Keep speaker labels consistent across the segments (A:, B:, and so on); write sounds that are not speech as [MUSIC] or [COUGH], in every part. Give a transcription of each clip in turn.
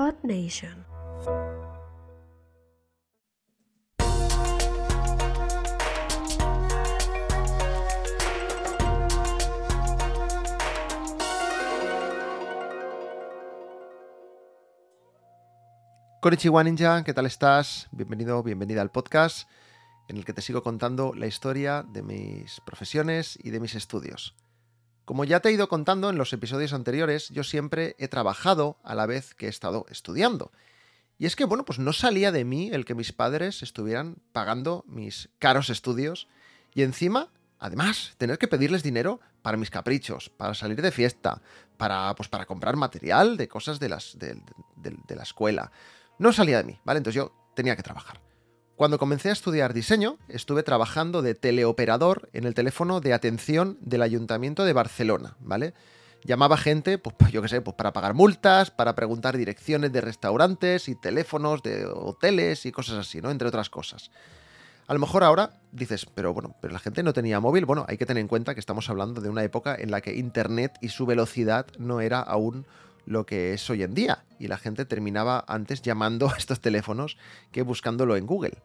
A: Earth Nation.
B: Konnichiwa Ninja, ¿qué tal estás? Bienvenido, bienvenida al podcast en el que te sigo contando la historia de mis profesiones y de mis estudios. Como ya te he ido contando en los episodios anteriores, yo siempre he trabajado a la vez que he estado estudiando. Y es que, bueno, pues no salía de mí el que mis padres estuvieran pagando mis caros estudios y encima, además, tener que pedirles dinero para mis caprichos, para salir de fiesta, para, pues, para comprar material de cosas de, las, de, de- de la escuela. No salía de mí, ¿vale? Entonces yo tenía que trabajar. Cuando comencé a estudiar diseño, estuve trabajando de teleoperador en el teléfono de atención del Ayuntamiento de Barcelona, ¿vale? Llamaba gente, pues [LAUGHS] yo qué sé, pues para pagar multas, para preguntar direcciones de restaurantes y teléfonos de hoteles y cosas así, ¿no? Entre otras cosas. A lo mejor ahora dices, pero bueno, pero la gente no tenía móvil. Bueno, hay que tener en cuenta que estamos hablando de una época en la que Internet y su velocidad no era aún lo que es hoy en día. Y la gente terminaba antes llamando [LAUGHS] a estos teléfonos que buscándolo en Google.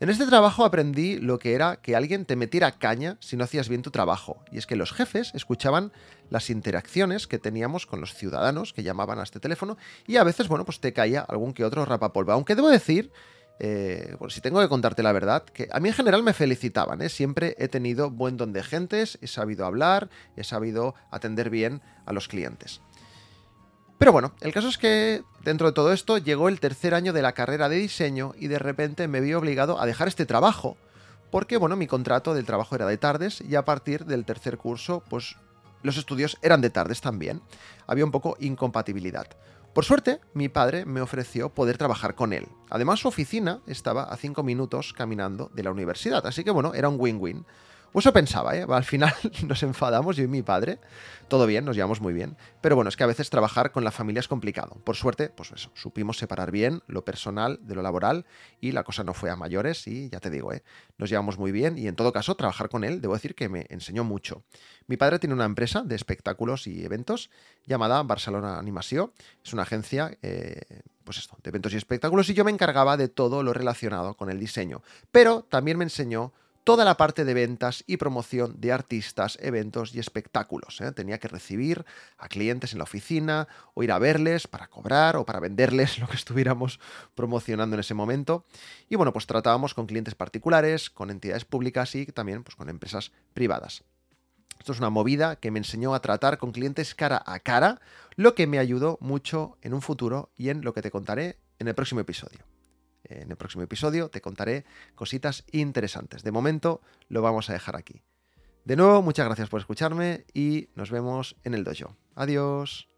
B: En este trabajo aprendí lo que era que alguien te metiera caña si no hacías bien tu trabajo. Y es que los jefes escuchaban las interacciones que teníamos con los ciudadanos que llamaban a este teléfono y a veces, bueno, pues te caía algún que otro rapapolvo. Aunque debo decir, eh, bueno, si tengo que contarte la verdad, que a mí en general me felicitaban, ¿eh? siempre he tenido buen don de gentes, he sabido hablar, he sabido atender bien a los clientes. Pero bueno, el caso es que dentro de todo esto llegó el tercer año de la carrera de diseño y de repente me vi obligado a dejar este trabajo, porque bueno, mi contrato del trabajo era de tardes y a partir del tercer curso, pues los estudios eran de tardes también. Había un poco incompatibilidad. Por suerte, mi padre me ofreció poder trabajar con él. Además, su oficina estaba a cinco minutos caminando de la universidad, así que bueno, era un win-win. O eso pensaba, ¿eh? Al final [LAUGHS] nos enfadamos, yo y mi padre. Todo bien, nos llevamos muy bien. Pero bueno, es que a veces trabajar con la familia es complicado. Por suerte, pues eso, supimos separar bien lo personal de lo laboral y la cosa no fue a mayores y ya te digo, ¿eh? Nos llevamos muy bien y en todo caso, trabajar con él, debo decir que me enseñó mucho. Mi padre tiene una empresa de espectáculos y eventos llamada Barcelona Animació. Es una agencia, eh, pues esto, de eventos y espectáculos y yo me encargaba de todo lo relacionado con el diseño. Pero también me enseñó toda la parte de ventas y promoción de artistas, eventos y espectáculos. ¿eh? Tenía que recibir a clientes en la oficina o ir a verles para cobrar o para venderles [LAUGHS] lo que estuviéramos promocionando en ese momento. Y bueno, pues tratábamos con clientes particulares, con entidades públicas y también pues, con empresas privadas. Esto es una movida que me enseñó a tratar con clientes cara a cara, lo que me ayudó mucho en un futuro y en lo que te contaré en el próximo episodio. En el próximo episodio te contaré cositas interesantes. De momento lo vamos a dejar aquí. De nuevo, muchas gracias por escucharme y nos vemos en el dojo. Adiós.